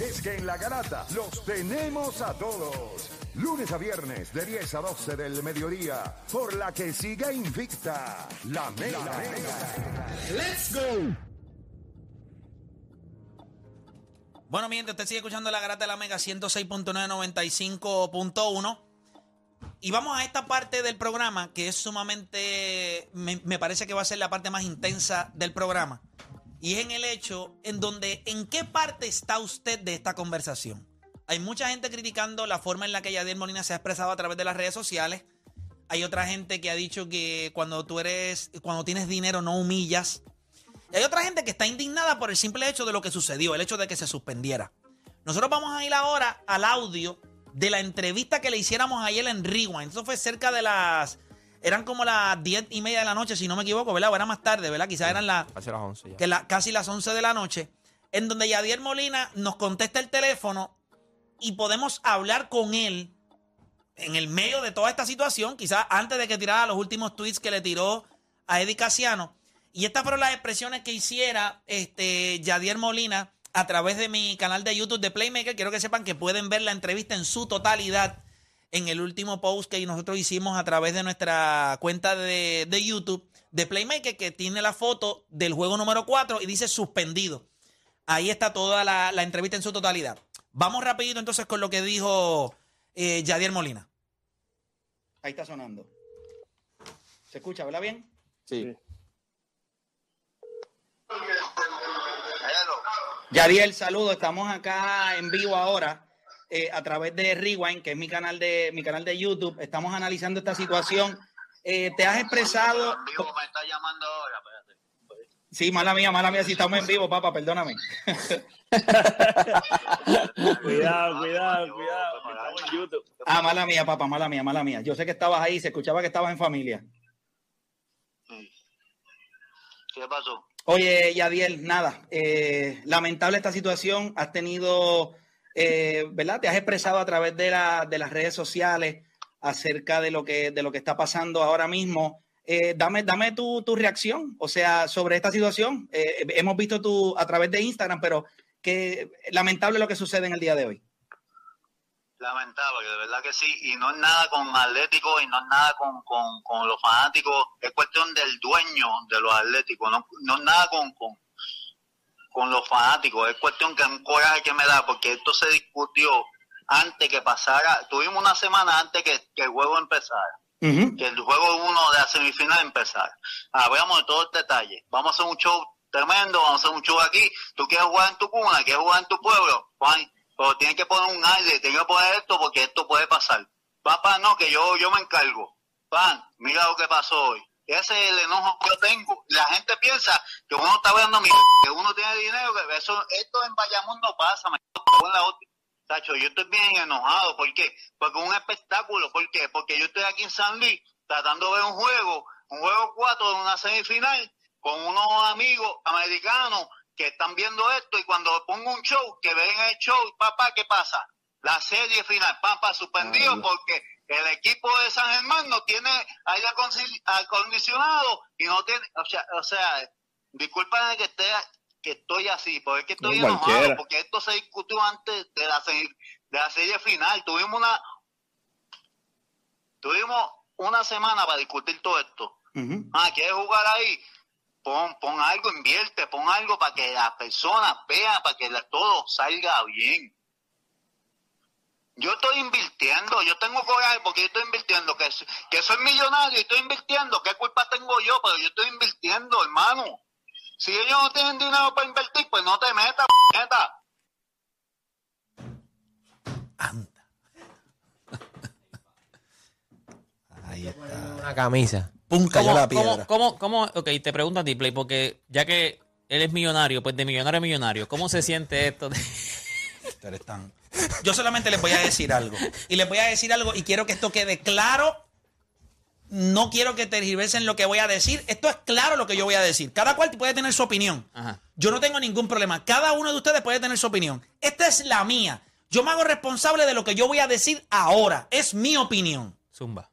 Es que en la garata los tenemos a todos. Lunes a viernes de 10 a 12 del mediodía. Por la que siga invicta. La Mega. Let's go. Bueno, mientras usted sigue escuchando la garata de la Mega 106.995.1. Y vamos a esta parte del programa que es sumamente. Me, me parece que va a ser la parte más intensa del programa. Y es en el hecho en donde, ¿en qué parte está usted de esta conversación? Hay mucha gente criticando la forma en la que Yadier Molina se ha expresado a través de las redes sociales. Hay otra gente que ha dicho que cuando tú eres, cuando tienes dinero no humillas. Y hay otra gente que está indignada por el simple hecho de lo que sucedió, el hecho de que se suspendiera. Nosotros vamos a ir ahora al audio de la entrevista que le hiciéramos ayer en Rewind. Eso fue cerca de las eran como las diez y media de la noche, si no me equivoco, ¿verdad? O era más tarde, ¿verdad? Quizás eran las... Casi las 11 ya. Que la, casi las 11 de la noche. En donde Yadier Molina nos contesta el teléfono y podemos hablar con él en el medio de toda esta situación, quizás antes de que tirara los últimos tweets que le tiró a Eddie Casiano. Y estas fueron las expresiones que hiciera este Yadier Molina a través de mi canal de YouTube de Playmaker. Quiero que sepan que pueden ver la entrevista en su totalidad en el último post que nosotros hicimos a través de nuestra cuenta de, de YouTube de Playmaker, que tiene la foto del juego número 4 y dice suspendido. Ahí está toda la, la entrevista en su totalidad. Vamos rapidito entonces con lo que dijo eh, Yadier Molina. Ahí está sonando. ¿Se escucha, verdad bien? Sí. Yadier, saludo. Estamos acá en vivo ahora eh, a través de Rewind, que es mi canal de mi canal de YouTube. Estamos analizando esta situación. Eh, te has expresado. En vivo me está llamando ahora, espérate. Sí, mala mía, mala mía, si estamos en vivo, papá, perdóname. Cuidado, cuidado, cuidado. pues, que Estamos en YouTube. Ah, mala mía, papá, mala mía, mala mía. Yo sé que estabas ahí, se escuchaba que estabas en familia. ¿Qué pasó? Oye, Yadiel, nada, eh, lamentable esta situación. Has tenido, eh, ¿verdad? Te has expresado a través de, la- de las redes sociales acerca de lo que, de lo que está pasando ahora mismo. Eh, dame dame tu, tu reacción, o sea, sobre esta situación. Eh, hemos visto tu a través de Instagram, pero que lamentable lo que sucede en el día de hoy. Lamentable, de verdad que sí. Y no es nada con Atlético y no es nada con, con, con los fanáticos. Es cuestión del dueño de los Atléticos. No, no es nada con, con, con los fanáticos. Es cuestión que un coraje que me da porque esto se discutió antes que pasara. Tuvimos una semana antes que, que el juego empezara. Que el juego uno de la semifinal empezara. Hablamos de todo el detalle. Vamos a hacer un show tremendo, vamos a hacer un show aquí. Tú quieres jugar en tu cuna, quieres jugar en tu pueblo, Juan, pero tienes que poner un aire, tienes que poner esto porque esto puede pasar. Papá, no, que yo, yo me encargo. Pan, mira lo que pasó hoy. Ese es el enojo que yo tengo. La gente piensa que uno está viendo mi que uno tiene dinero, que eso, esto en Bayamón no pasa, me en la otra. Tacho, yo estoy bien enojado. ¿Por qué? Porque es un espectáculo. ¿Por qué? Porque yo estoy aquí en San Luis tratando de ver un juego, un juego 4 de una semifinal con unos amigos americanos que están viendo esto y cuando pongo un show, que ven el show, papá, ¿qué pasa? La serie final, papá, suspendido porque el equipo de San Germán no tiene aire acondicionado y no tiene, o sea, o sea discúlpame que esté que estoy así, porque es que estoy No, enojado, cualquiera. porque esto se discutió antes de la, de la serie final. Tuvimos una tuvimos una semana para discutir todo esto. Ah, ¿quieres jugar ahí? Pon, pon algo, invierte, pon algo para que las personas vean, para que la- todo salga bien. Yo estoy invirtiendo, yo tengo coraje porque yo estoy invirtiendo, que, que soy millonario y estoy invirtiendo, ¿qué culpa tengo yo? Pero yo estoy invirtiendo, hermano. Si ellos no tienen dinero para invertir, pues no te metas, neta. Anda. Ahí está. Una camisa. Pum, cayó ¿Cómo, la cómo, piedra. cómo, cómo- ok, te pregunto a ti, Play, porque ya que él es millonario, pues de millonario a millonario, ¿cómo se siente esto? de- Ustedes están. Yo solamente les voy a decir algo. Y les voy a decir algo y quiero que esto quede claro. No quiero que tergiversen lo que voy a decir. Esto es claro lo que yo voy a decir. Cada cual puede tener su opinión. Ajá. Yo no tengo ningún problema. Cada uno de ustedes puede tener su opinión. Esta es la mía. Yo me hago responsable de lo que yo voy a decir ahora. Es mi opinión. Zumba.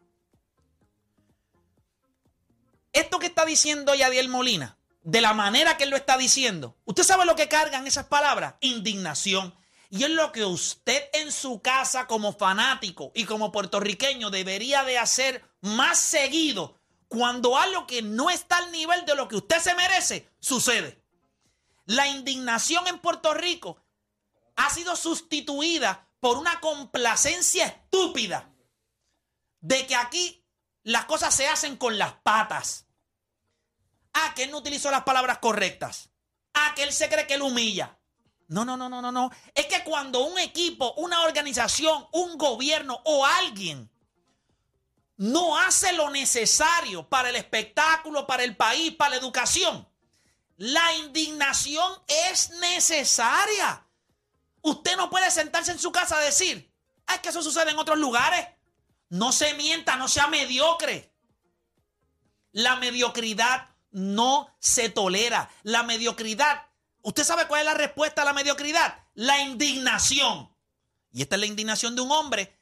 Esto que está diciendo Yadiel Molina, de la manera que él lo está diciendo, ¿usted sabe lo que cargan esas palabras? Indignación. Y es lo que usted en su casa como fanático y como puertorriqueño debería de hacer más seguido cuando algo que no está al nivel de lo que usted se merece sucede. La indignación en Puerto Rico ha sido sustituida por una complacencia estúpida de que aquí las cosas se hacen con las patas. Ah, que él no utilizó las palabras correctas. Ah, que él se cree que él humilla. No, no, no, no, no, no. Es que cuando un equipo, una organización, un gobierno o alguien no hace lo necesario para el espectáculo, para el país, para la educación, la indignación es necesaria. Usted no puede sentarse en su casa a decir, "Ah, es que eso sucede en otros lugares. No se mienta, no sea mediocre. La mediocridad no se tolera. La mediocridad, ¿usted sabe cuál es la respuesta a la mediocridad? La indignación. Y esta es la indignación de un hombre.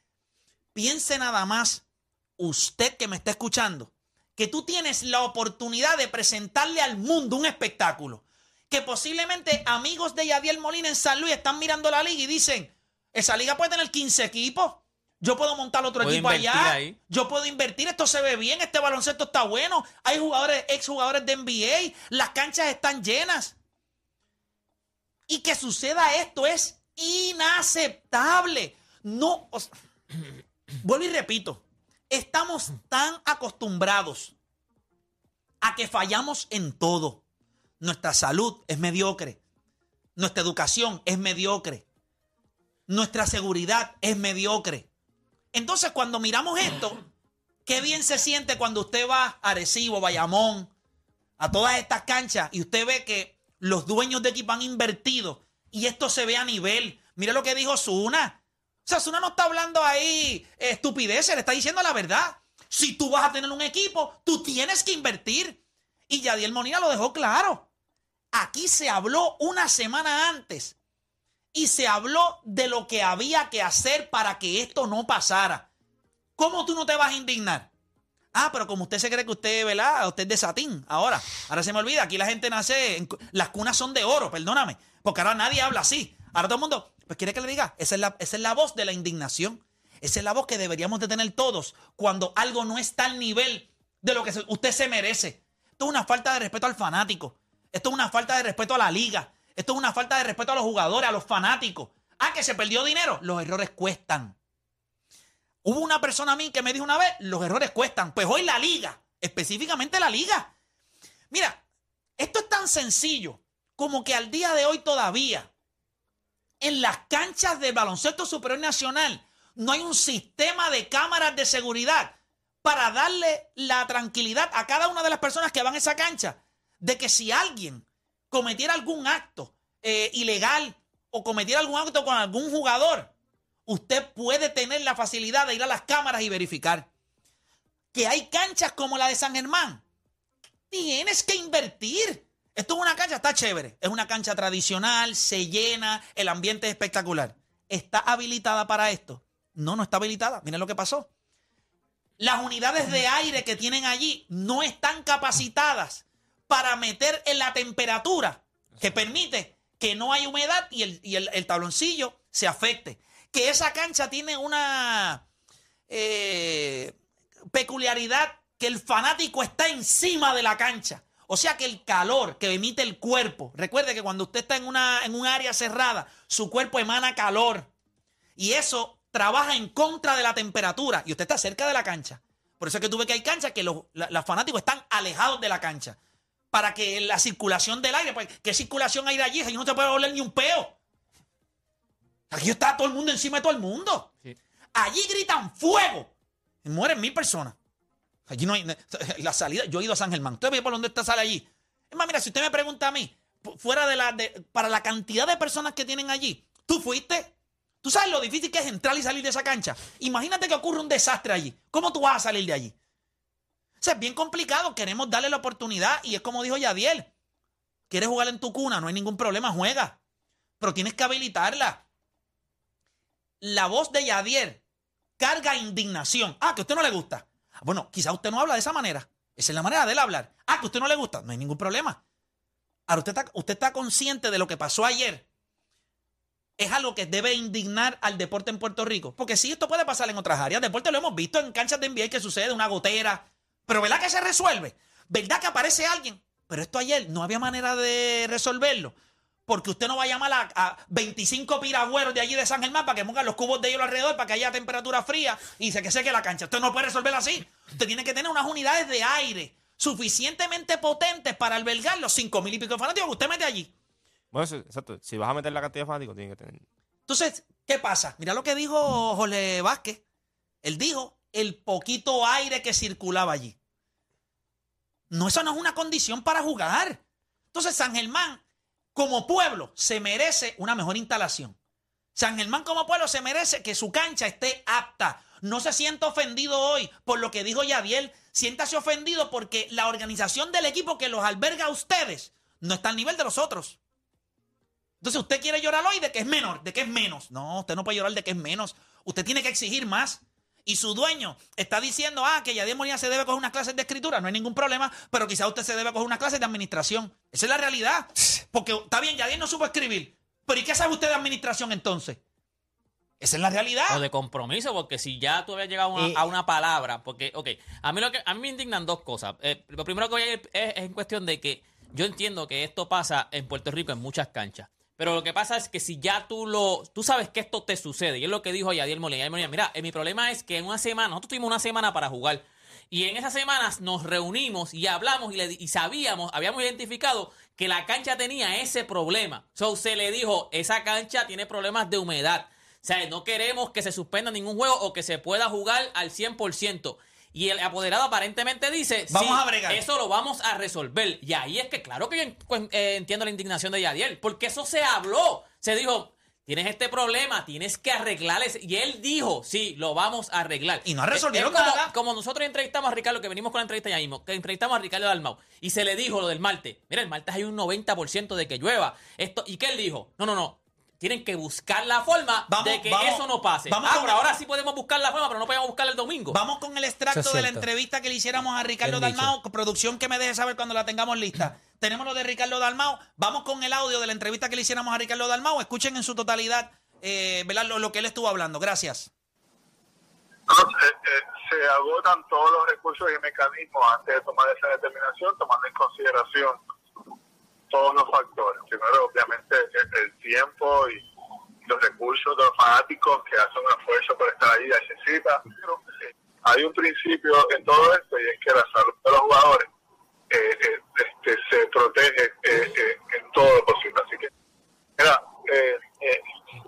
Piense nada más, usted que me está escuchando, que tú tienes la oportunidad de presentarle al mundo un espectáculo. Que posiblemente amigos de Yadiel Molina en San Luis están mirando la liga y dicen, esa liga puede tener 15 equipos. Yo puedo montar otro Puedo equipo allá. ahí. Yo puedo invertir, esto se ve bien, este baloncesto está bueno. Hay jugadores, exjugadores de NBA, las canchas están llenas. Y que suceda esto es inaceptable. No, o vuelvo y repito, estamos tan acostumbrados a que fallamos en todo. Nuestra salud es mediocre. Nuestra educación es mediocre. Nuestra seguridad es mediocre. Entonces, cuando miramos esto, qué bien se siente cuando usted va a Arecibo, Bayamón, a todas estas canchas y usted ve que los dueños de equipo han invertido y esto se ve a nivel. Mira lo que dijo Zuna. O sea, Zuna no está hablando ahí estupideces, le está diciendo la verdad. Si tú vas a tener un equipo, tú tienes que invertir. Y Yadiel Molina lo dejó claro. Aquí se habló una semana antes y se habló de lo que había que hacer para que esto no pasara. ¿Cómo tú no te vas a indignar? Ah, pero como usted se cree que usted, ¿verdad? Usted es de satín. Ahora, ahora se me olvida, aquí la gente nace, en las cunas son de oro, perdóname. Porque ahora nadie habla así. Ahora todo el mundo, pues quiere que le diga, esa es la, esa es la voz de la indignación. Esa es la voz que deberíamos de tener todos cuando algo no está al nivel de lo que usted se merece. Esto es una falta de respeto al fanático. Esto es una falta de respeto a la liga. Esto es una falta de respeto a los jugadores, a los fanáticos. Ah, que se perdió dinero. Los errores cuestan. Hubo una persona a mí que me dijo una vez, los errores cuestan. Pues hoy la liga, específicamente la liga. Mira, esto es tan sencillo como que al día de hoy todavía en las canchas del baloncesto superior nacional no hay un sistema de cámaras de seguridad para darle la tranquilidad a cada una de las personas que van a esa cancha de que si alguien cometiera algún acto eh, ilegal o cometiera algún acto con algún jugador, usted puede tener la facilidad de ir a las cámaras y verificar. Que hay canchas como la de San Germán. Tienes que invertir. Esto es una cancha, está chévere. Es una cancha tradicional, se llena, el ambiente es espectacular. ¿Está habilitada para esto? No, no está habilitada. Miren lo que pasó. Las unidades de aire que tienen allí no están capacitadas para meter en la temperatura que permite que no haya humedad y el, el- el tabloncillo se afecte. Que esa cancha tiene una eh, peculiaridad que el fanático está encima de la cancha. O sea que el calor que emite el cuerpo, recuerde que cuando usted está en, una, en un área cerrada, su cuerpo emana calor. Y eso trabaja en contra de la temperatura. Y usted está cerca de la cancha. Por eso es que tú ves que hay canchas que los, los fanáticos están alejados de la cancha. Para que la circulación del aire, pues, ¿qué circulación hay de allí? Allí no te puede oler ni un peo. Aquí está todo el mundo encima de todo el mundo. Sí. Allí gritan fuego. Y mueren mil personas. Allí no hay. La salida. Yo he ido a San Germán. ¿Usted ve por dónde está sale allí? Es más, mira, si usted me pregunta a mí, fu- fuera de la. de- para la cantidad de personas que tienen allí, ¿tú fuiste? ¿Tú sabes lo difícil que es entrar y salir de esa cancha? Imagínate que ocurre un desastre allí. ¿Cómo tú vas a salir de allí? O sea, es bien complicado. Queremos darle la oportunidad y es como dijo Yadiel. ¿Quieres jugar en tu cuna? No hay ningún problema, juega. Pero tienes que habilitarla. La voz de Yadiel carga indignación. Ah, que a usted no le gusta. Bueno, quizá usted no habla de esa manera. Esa es la manera de él hablar. Ah, que a usted no le gusta. No hay ningún problema. Ahora, usted está, usted está consciente de lo que pasó ayer. Es algo que debe indignar al deporte en Puerto Rico. Porque sí, esto puede pasar en otras áreas. Deporte lo hemos visto en canchas de NBA que sucede, una gotera. Pero ¿verdad que se resuelve? ¿Verdad que aparece alguien? Pero esto ayer no había manera de resolverlo. Porque usted no va a llamar a, a 25 piragüeros de allí de San Germán para que pongan los cubos de hielo alrededor para que haya temperatura fría y se que seque la cancha. Usted no puede resolverlo así. Usted tiene que tener unas unidades de aire suficientemente potentes para albergar los 5 mil y pico de fanáticos que usted mete allí. Bueno, eso- exacto. Si vas a meter la cantidad de fanáticos, tienes que tener. Entonces, ¿qué pasa? Mira lo que dijo Jorge Vázquez. Él dijo el poquito aire que circulaba allí. No, eso no es una condición para jugar. Entonces, San Germán, como pueblo, se merece una mejor instalación. San Germán, como pueblo, se merece que su cancha esté apta. No se sienta ofendido hoy por lo que dijo Yadiel. Siéntase ofendido porque la organización del equipo que los alberga a ustedes no está al nivel de los otros. Entonces usted quiere llorar hoy de que es menor, de que es menos. No, usted no puede llorar de que es menos. Usted tiene que exigir más. Y su dueño está diciendo, ah, que Yadier Molina se debe coger unas clases de escritura, no hay ningún problema, pero quizá usted se debe coger unas clases de administración. Esa es la realidad. Porque está bien, Yadier no supo escribir. Pero ¿y qué sabe usted de administración entonces? Esa es la realidad. O de compromiso, porque si ya tú habías llegado a una, a una palabra, porque, ok, a mí, lo que, a mí me indignan dos cosas. Eh, lo primero que voy a ir es, es en cuestión de que yo entiendo que esto pasa en Puerto Rico en muchas canchas. Pero lo que pasa es que si ya tú lo, tú sabes que esto te sucede, y es lo que dijo Yadiel Molina. Yadier Molina, mira, eh, mi problema es que en una semana, nosotros tuvimos una semana para jugar. Y en esas semanas nos reunimos y hablamos y, le- y sabíamos, habíamos identificado que la cancha tenía ese problema. So se le dijo, esa cancha tiene problemas de humedad. O sea, no queremos que se suspenda ningún juego o que se pueda jugar al 100%. Y el apoderado aparentemente dice, Vamos "Sí, a bregar". eso lo vamos a resolver. Y ahí es que claro que yo eh, entiendo la indignación de Yadiel, porque eso se habló. Se dijo, tienes este problema, tienes que arreglar ese. Y él dijo, sí, lo vamos a arreglar. Y no resolvieron Es como, nada. Como nosotros entrevistamos a Ricardo, que venimos con la entrevista ya mismo, que entrevistamos a Ricardo Dalmau, y se le dijo lo del martes. Mira, el martes hay un 90% de que llueva. Esto, ¿Y qué él dijo? No, no, no. Tienen que buscar la forma Vamos, de que vamos, eso no pase. vamos ah, pero ahora sí podemos buscar la forma, pero no podemos buscarla el domingo. Vamos con el extracto es de la entrevista que le hiciéramos a Ricardo. Dalmao. Producción que me deje saber cuando la tengamos lista. Tenemos lo de Ricardo Dalmao. Vamos con el audio de la entrevista que le hiciéramos a Ricardo Dalmao. Escuchen en su totalidad eh. Lo, lo que él estuvo hablando. Gracias. No, eh, eh, se agotan todos los recursos y mecanismos antes de tomar esa determinación, tomando en consideración todos los factores. Primero, obviamente, el, tiempo y los recursos de los fanáticos que hacen un esfuerzo por estar ahí a esa cita. Pero, hay un principio en todo esto y es que la salud de los jugadores eh, eh, este, se protege eh, eh, en todo lo posible. Así que, mira,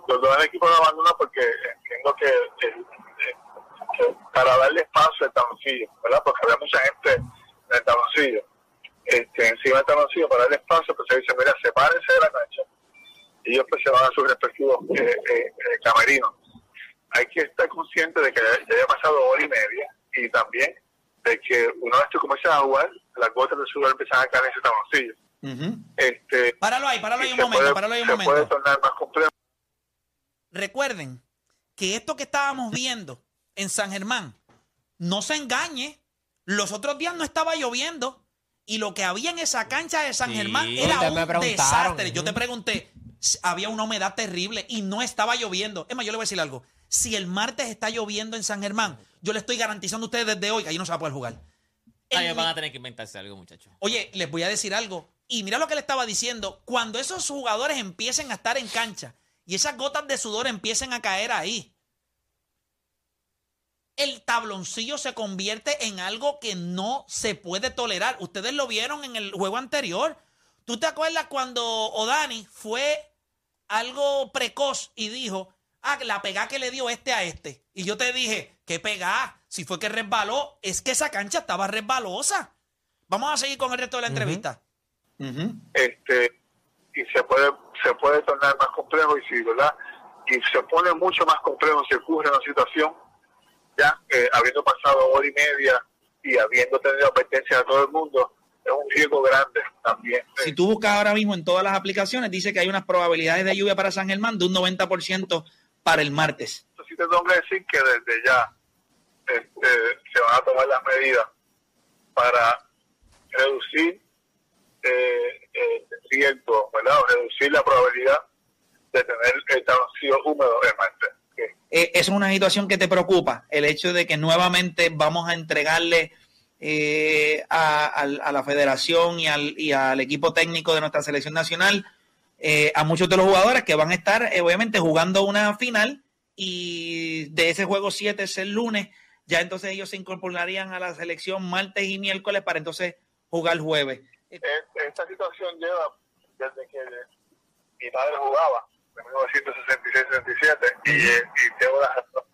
los dos equipos lo abandonan porque entiendo que, para darle espacio al taloncillo, ¿verdad? Porque había mucha gente en el taloncillo, este, encima del taloncillo, para darle espacio, pues se dice, mira, sepárense de la cancha y ellos pues se van a sus respectivos eh, eh, eh, camerinos. Hay que estar consciente de que ya, ya haya pasado hora y media y también de que una vez que comienzas a jugar, las gotas de sudor empiezan a caer en ese taloncillo. este, Páralo ahí, páralo ahí un momento, puede- páralo ahí un se puede momento. tornar más complejo. Recuerden que esto que estábamos viendo en San Germán, no se engañe, los otros días no estaba lloviendo y lo que había en esa cancha de San Sí. Germán era un desastre. Yo te pregunté, había una humedad terrible y no estaba lloviendo. Es más, yo le voy a decir algo. Si el martes está lloviendo en San Germán, yo le estoy garantizando a ustedes desde hoy que ahí no se va a poder jugar. Ay, El- van a tener que inventarse algo, muchachos. Oye, les voy a decir algo. Y mira lo que le estaba diciendo. Cuando esos jugadores empiecen a estar en cancha y esas gotas de sudor empiecen a caer ahí, el tabloncillo se convierte en algo que no se puede tolerar. Ustedes lo vieron en el juego anterior. ¿Tú te acuerdas cuando Odani fue algo precoz y dijo, ah, la pegada que le dio este a este? Y yo te dije, ¿qué pegada? Si fue que resbaló, es que esa cancha estaba resbalosa. Vamos a seguir con el resto de la entrevista. este y se puede se puede tornar más complejo y si verdad y se pone mucho más complejo si ocurre una situación, ya eh, habiendo pasado hora y media y habiendo tenido advertencia de todo el mundo, es un riesgo grande también. Si tú buscas ahora mismo en todas las aplicaciones, dice que hay unas probabilidades de lluvia para San Germán de un 90% para el martes. Entonces, sí te tengo que decir que desde ya este, se van a tomar las medidas para reducir eh, eh, el riesgo, ¿verdad? O reducir la probabilidad de tener el vacío húmedo en martes. Eh, ¿Es una situación que te preocupa? El hecho de que nuevamente vamos a entregarle eh, a, la federación y al, y al equipo técnico de nuestra selección nacional eh, a muchos de los jugadores que van a estar eh, obviamente jugando una final y de ese juego 7 es el lunes, ya entonces ellos se incorporarían a la selección martes y miércoles para entonces jugar jueves. Es- esta situación lleva desde que mi padre jugaba, en 1966-67, y, eh, y tiene, una, razón-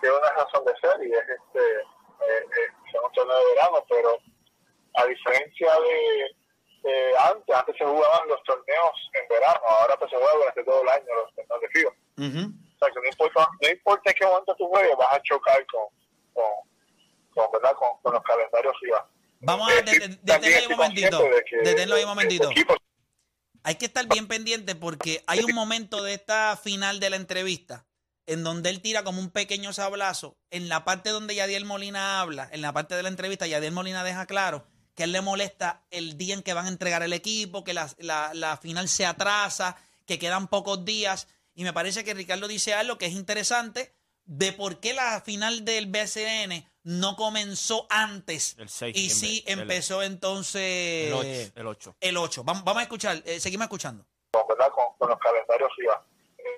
tiene una razón de ser, y es este, eh, eh, es un torneo de verano, pero a diferencia de, de antes, antes se jugaban los torneos en verano, ahora pues se juega durante todo el año los torneos de ujú. O sea, que no importa, no importa en qué momento tú juegues, vas a chocar con, con, con, ¿verdad? con, con los calendarios FIBA. Vamos a Eh, de- y de- también detenerlo ahí un momentito. Deténlo ahí un momentito. Hay que estar bien pendiente porque hay un momento de esta final de la entrevista en donde él tira como un pequeño sablazo. En la parte donde Yadiel Molina habla, en la parte de la entrevista, Yadiel Molina deja claro que él le molesta el día en que van a entregar el equipo, que la, la- la final se atrasa, que quedan pocos días. Y me parece que Ricardo dice algo que es interesante de por qué la final del BCN no comenzó antes El y sí el- empezó entonces El 8. El 8. el 8. Vamos, vamos a escuchar, eh, seguimos escuchando. con, ¿verdad? con, con los calendarios FIBA.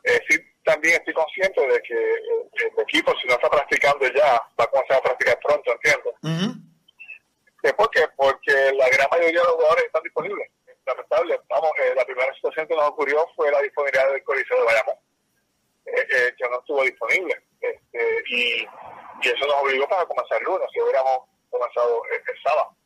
Eh, sí, también estoy consciente de que eh, el equipo, si no está practicando ya, va a comenzar a practicar pronto, ¿entiendes? ¿Es por qué? Porque la gran mayoría de los jugadores están disponibles. Lamentable. Vamos, eh, la primera situación que nos ocurrió fue la disponibilidad del Coliseo de Bayamón, eh, eh, que no estuvo disponible. Y, y eso nos obligó para comenzar el lunes, si hubiéramos comenzado el, el sábado.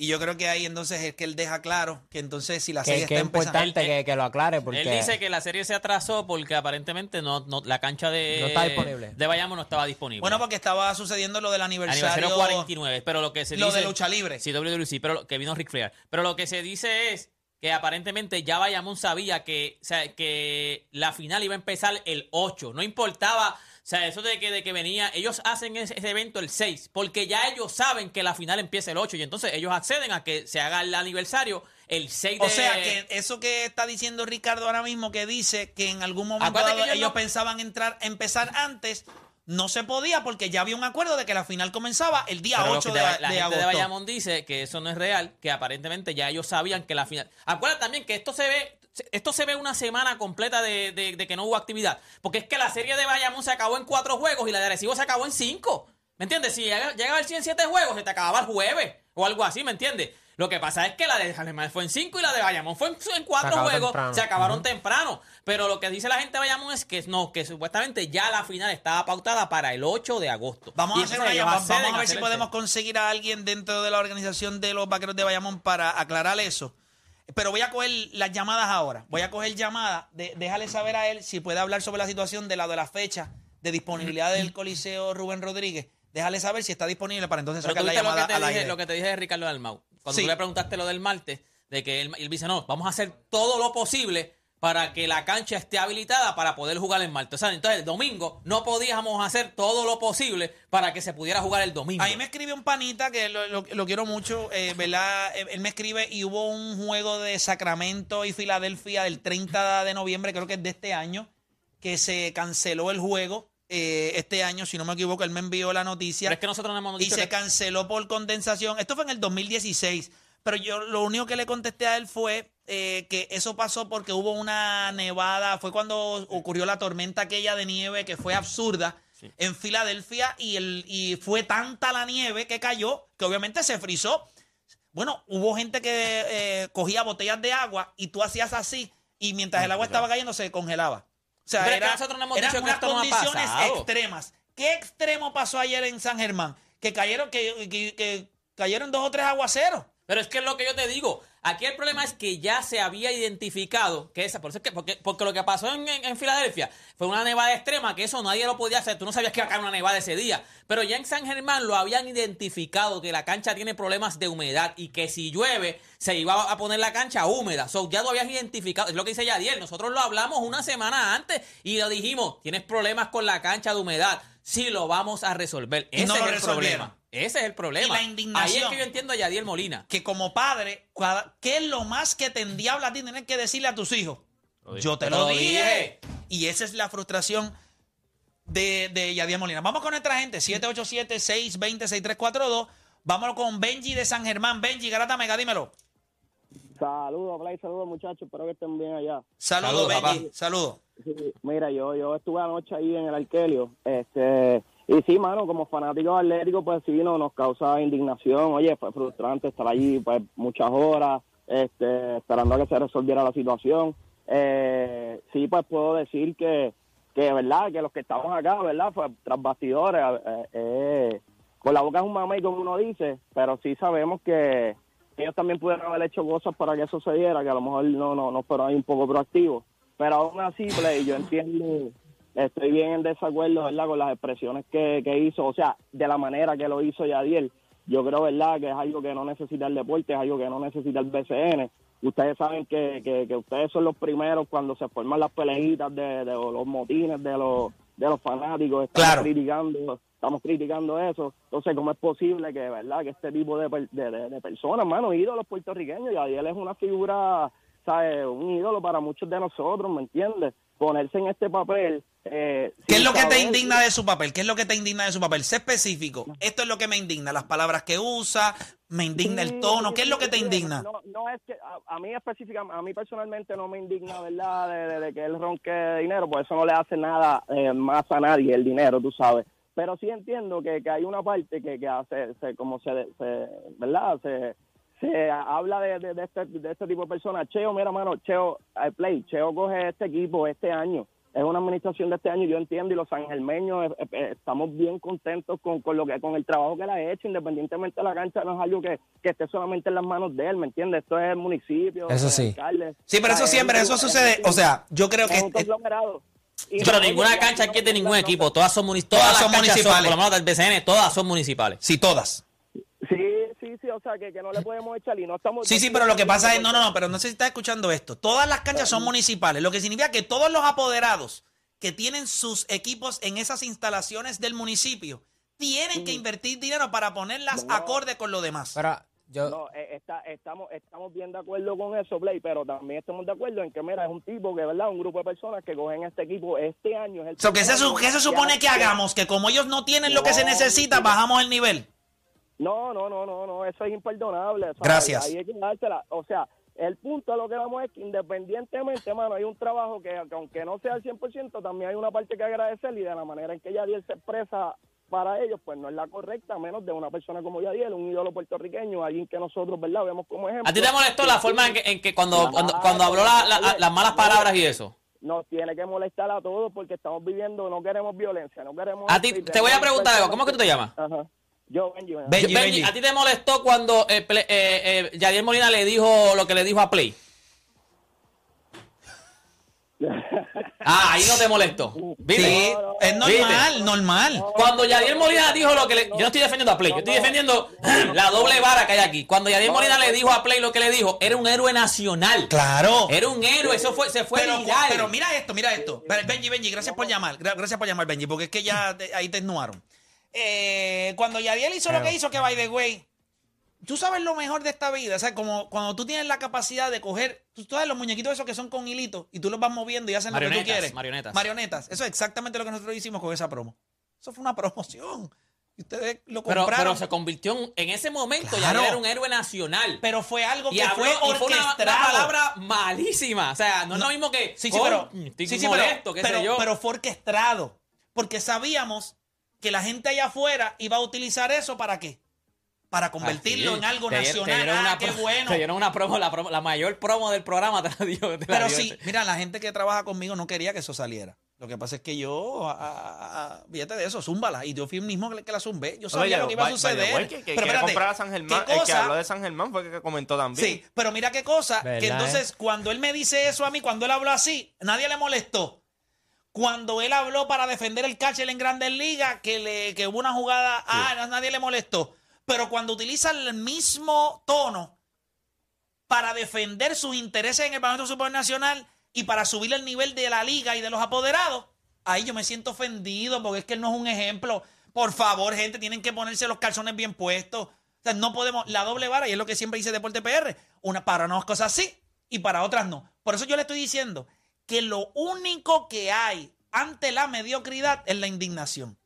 Y yo creo que ahí entonces es que él deja claro que entonces si la Que, serie que está es empezando. importante Él- que, que lo aclare porque Él dice que la serie se atrasó porque aparentemente no, no la cancha de, No está disponible. de Bayamo no estaba disponible. Bueno, porque estaba sucediendo lo del aniversario, Aniversario 49, pero lo que se lo dice... de lucha libre. Sí, WWC, pero lo- que vino Rick Flair. Pero lo que se dice es que aparentemente ya Bayamón sabía que, o sea, que la final iba a empezar el 8. No importaba, o sea, eso de que, de que venía, ellos hacen ese, ese evento el 6, porque ya ellos saben que la final empieza el 8 y entonces ellos acceden a que se haga el aniversario el 6 de... O sea que eso que está diciendo Ricardo ahora mismo, que dice que en algún momento dado ellos ellos no- pensaban entrar, empezar antes, no se podía porque ya había un acuerdo de que la final comenzaba el día Pero lo 8 que de, de la gente agosto. de Bayamón dice que eso no es real, que aparentemente ya ellos sabían que la final. Acuérdate también que esto se ve, esto se ve una semana completa de, de- de que no hubo actividad, porque es que la serie de Bayamón se acabó en cuatro juegos y la de Arecibo se acabó en cinco. ¿Me entiendes? Si llega, llega el 107 juegos, se te acababa el jueves o algo así, ¿me entiendes? Lo que pasa es que la de Alemán fue en cinco y la de Bayamón fue en, en cuatro juegos, temprano. se acabaron temprano. Pero lo que dice la gente de Bayamón es que no, que supuestamente ya la final estaba pautada para el 8 de agosto. Vamos Y a hacer una llamada. Vamos a ver si podemos conseguir a alguien dentro de la organización de los vaqueros de Bayamón para aclarar eso. Pero voy a coger las llamadas ahora. Voy a coger llamadas. De, déjale saber a él si puede hablar sobre la situación de la de la fecha de disponibilidad del Coliseo Rubén Rodríguez. Déjale saber si está disponible para entonces Pero sacar la viste lo llamada que, te al dije, aire. lo que te dije de Ricardo Dalmau. Cuando Sí. tú le preguntaste lo del martes, de que él, él dice, no, vamos a hacer todo lo posible para que la cancha esté habilitada para poder jugar el martes. O sea, entonces el domingo no podíamos hacer todo lo posible para que se pudiera jugar el domingo. Ahí me escribe un panita que lo, lo- lo quiero mucho, eh, ¿verdad? Él, él me escribe y hubo un juego de Sacramento y Filadelfia del 30 de noviembre, creo que es de este año, que se canceló el juego eh, este año, si no me equivoco, él me envió la noticia Pero es que nosotros no hemos y dicho se que- canceló por condensación. Esto fue en el 2016. Pero yo lo único que le contesté a él fue eh, que eso pasó porque hubo una nevada. Fue cuando ocurrió la tormenta aquella de nieve que fue absurda en Filadelfia y, el, y fue tanta la nieve que cayó que obviamente se frizó. Bueno, hubo gente que eh, cogía botellas de agua y tú hacías así y mientras el agua estaba cayendo se congelaba. Sea, Pero es que era, nosotros no hemos eran dicho que unas esto no ha condiciones pasado. extremas. ¿Qué extremo pasó ayer en San Germán? Que cayeron, que, que- que cayeron dos o tres aguaceros. Pero es que es lo que yo te digo. Aquí el problema es que ya se había identificado que esa, por eso es que, porque, porque lo que pasó en, en- en Filadelfia fue una nevada extrema, que eso nadie lo podía hacer. Tú no sabías que iba a caer una nevada ese día. Pero ya en San Germán lo habían identificado que la cancha tiene problemas de humedad y que si llueve se iba a poner la cancha húmeda. So, ya lo habías identificado. Es lo que dice Yadiel. Nosotros lo hablamos una semana antes y lo dijimos. Tienes problemas con la cancha de humedad. Sí, lo vamos a resolver. Ese no es el resolvieron. problema. Ese es el problema. Y la Ahí indignación. es que yo entiendo a Yadiel Molina. Que como padre, ¿qué es lo más que te endiabla a ti tener que decirle a tus hijos? Yo te lo, Lo dije. dije. Y esa es la frustración de, de Yadier Molina. Vamos con nuestra gente, 787-620-6342. Vámonos con Benji de San Germán. Benji, Garata Mega, dímelo. Saludos, Play, saludos muchachos, espero que estén bien allá. Saludos, Saludos, Benji. Saludos. Sí, mira, yo yo estuve anoche ahí en el Arkelio, este, y sí, mano, como fanáticos atléticos, pues sí, no, nos causa indignación, oye, fue frustrante estar allí, pues muchas horas, este, esperando a que se resolviera la situación. Eh, sí, pues puedo decir que, que, verdad, que los que estamos acá, verdad, pues tras bastidores, eh, eh, con la boca es un mamey, como uno dice, pero sí sabemos que ellos también pudieron haber hecho cosas para que eso se que a lo mejor no, no, no fueron ahí un poco proactivos. Pero aún así, Play, yo entiendo, estoy bien en desacuerdo, ¿verdad?, con las expresiones que, que hizo, o sea, de la manera que lo hizo Yadiel. Yo creo, ¿verdad?, que es algo que no necesita el deporte, es algo que no necesita el BCN. Ustedes saben que, que, que ustedes son los primeros cuando se forman las peleitas de, de los motines de los, de los fanáticos. Estamos Claro. criticando estamos criticando eso. Entonces, ¿cómo es posible que, verdad, que este tipo de, de, de- de personas, mano, ídolos puertorriqueños, y él es una figura, ¿sabes? Un ídolo para muchos de nosotros, ¿me entiendes? Ponerse en este papel. Eh, ¿Qué es lo que te indigna de su papel? ¿Qué es lo que te indigna de su papel? Sé específico. Esto es lo que me indigna. Las palabras que usa, me indigna el tono. ¿Qué es lo que te indigna? No, no es que a, a mí específicamente, a mí personalmente no me indigna, ¿verdad? De, de- de que él ronque dinero, porque eso no le hace nada eh, más a nadie el dinero, tú sabes. Pero sí entiendo que, que hay una parte que, que hace, se, como se, se- ¿verdad? Se, se habla de, de, de este, de este tipo de personas. Cheo, mira, mano, Cheo, eh, Play, Cheo coge este equipo este año. Es una administración de este año, yo entiendo, y los sangelmeños eh, eh, estamos bien contentos con, con lo que con el trabajo que él ha hecho, independientemente de la cancha, no es algo que, que esté solamente en las manos de él, ¿me entiendes? Esto es el municipio, Eso el sí. alcalde. Sí, pero eso siempre, es- eso es- sucede. O sea, yo creo que es un eh, conglomerado. Y- Pero ninguna cancha aquí es de ningún equipo. Todas son, todas Todas las son municipales. por lo menos del BCN, todas son municipales. sí, todas. Sí, sí, sí, o sea, que, que no le podemos echar y no estamos... Sí, sí, pero lo que pasa es, no, no, no, pero no sé si estás escuchando esto. Todas las canchas son municipales, lo que significa que todos los apoderados que tienen sus equipos en esas instalaciones del municipio tienen que invertir dinero para ponerlas No. acorde con lo demás. Pero yo, No, eh, está, estamos, estamos bien de acuerdo con eso, Play, pero también estamos de acuerdo en que, mira, es un tipo que, ¿verdad? Un grupo de personas que cogen este equipo este año. Es el So, ¿qué, se, qué supone que hagamos? Que como ellos no tienen lo que se necesita, bajamos el nivel. No, no, no, no, no, eso es imperdonable. ¿sabes? Gracias. Ahí hay que dársela. O sea, el punto de lo que vamos es que independientemente, mano, hay un trabajo que, que aunque no sea al 100%, también hay una parte que agradecer y de la manera en que Yadiel se expresa para ellos, pues no es la correcta, menos de una persona como Yadiel, un ídolo puertorriqueño, alguien que nosotros, ¿verdad?, vemos como ejemplo. ¿A ti te molestó la forma en que, en que cuando, cuando, cuando habló la- la- oye, las malas palabras y eso? Nos tiene que molestar a todos porque estamos viviendo, no queremos violencia, no queremos... A ti, te voy a preguntar algo, ¿cómo es que tú te llamas? Ajá. Yo, Benji. Benji, Benji, Benji. ¿a ti te molestó cuando eh, eh, eh, Yadier Molina le dijo lo que le dijo a Play? Ah, ahí no te molestó. ¿Viste? Sí, es normal, normal. Cuando Yadier Molina dijo lo que le... Yo no estoy defendiendo a Play, yo estoy defendiendo la doble vara que hay aquí. Cuando Yadier Molina le dijo a Play lo que le dijo, era un héroe nacional. Claro. Era un héroe, eso fue, se fue Pero, viral. pero mira esto, mira esto. Benji, Benji, gracias por llamar. Gra- Gracias por llamar, Benji, porque es que ya ahí te esnuaron. Eh, cuando Yadiel hizo lo que hizo, que by the way, tú sabes lo mejor de esta vida. O sea, como cuando tú tienes la capacidad de coger, tú sabes los muñequitos esos que son con hilitos y tú los vas moviendo y hacen lo que tú quieres. marionetas. Marionetas. Eso es exactamente lo que nosotros hicimos con esa promo. Eso fue una promoción. Y ustedes lo Pero, compraron. pero se convirtió en, en ese momento, Claro. Era un héroe nacional. Pero fue algo y que habló- fue y fue una, orquestado. una palabra malísima. O sea, no, es No. lo mismo que. Sí, sí, "Coño, pero, Estoy sí, sí, pero, qué pero, sé yo. pero fue orquestado. Porque sabíamos que la gente allá afuera iba a utilizar eso para qué? Para convertirlo Ah, sí. en algo Te- te nacional. dieron Ah, una qué bueno. Te dieron una promo la, promo, la mayor promo del programa te la dio. te la Pero dio sí, mira, la gente que trabaja conmigo no quería que eso saliera. Lo que pasa es que yo, a- fíjate de eso, zúmbala. Y yo fui el mismo que la zumbé. Yo sabía Oye, lo que iba a suceder. way, que, que Pero espérate, comprar a San Germán. ¿qué El que cosa? habló de San Germán fue el que comentó también. Sí, pero mira qué cosa, ¿Verdad, que entonces eh? cuando él me dice eso a mí, cuando él habló así, nadie le molestó. Cuando él habló para defender el catcher en Grandes Ligas, que, le, que hubo una jugada, ah, nadie le molestó. Pero cuando utiliza el mismo tono para defender sus intereses en el Parlamento Supernacional y para subir el nivel de la liga y de los apoderados, ahí yo me siento ofendido porque es que él no es un ejemplo. Por favor, gente, tienen que ponerse los calzones bien puestos. O sea, no podemos, la doble vara, y es lo que siempre dice Deporte PR, una para unas cosas sí y para otras no. Por eso yo le estoy diciendo que lo único que hay ante la mediocridad es la indignación.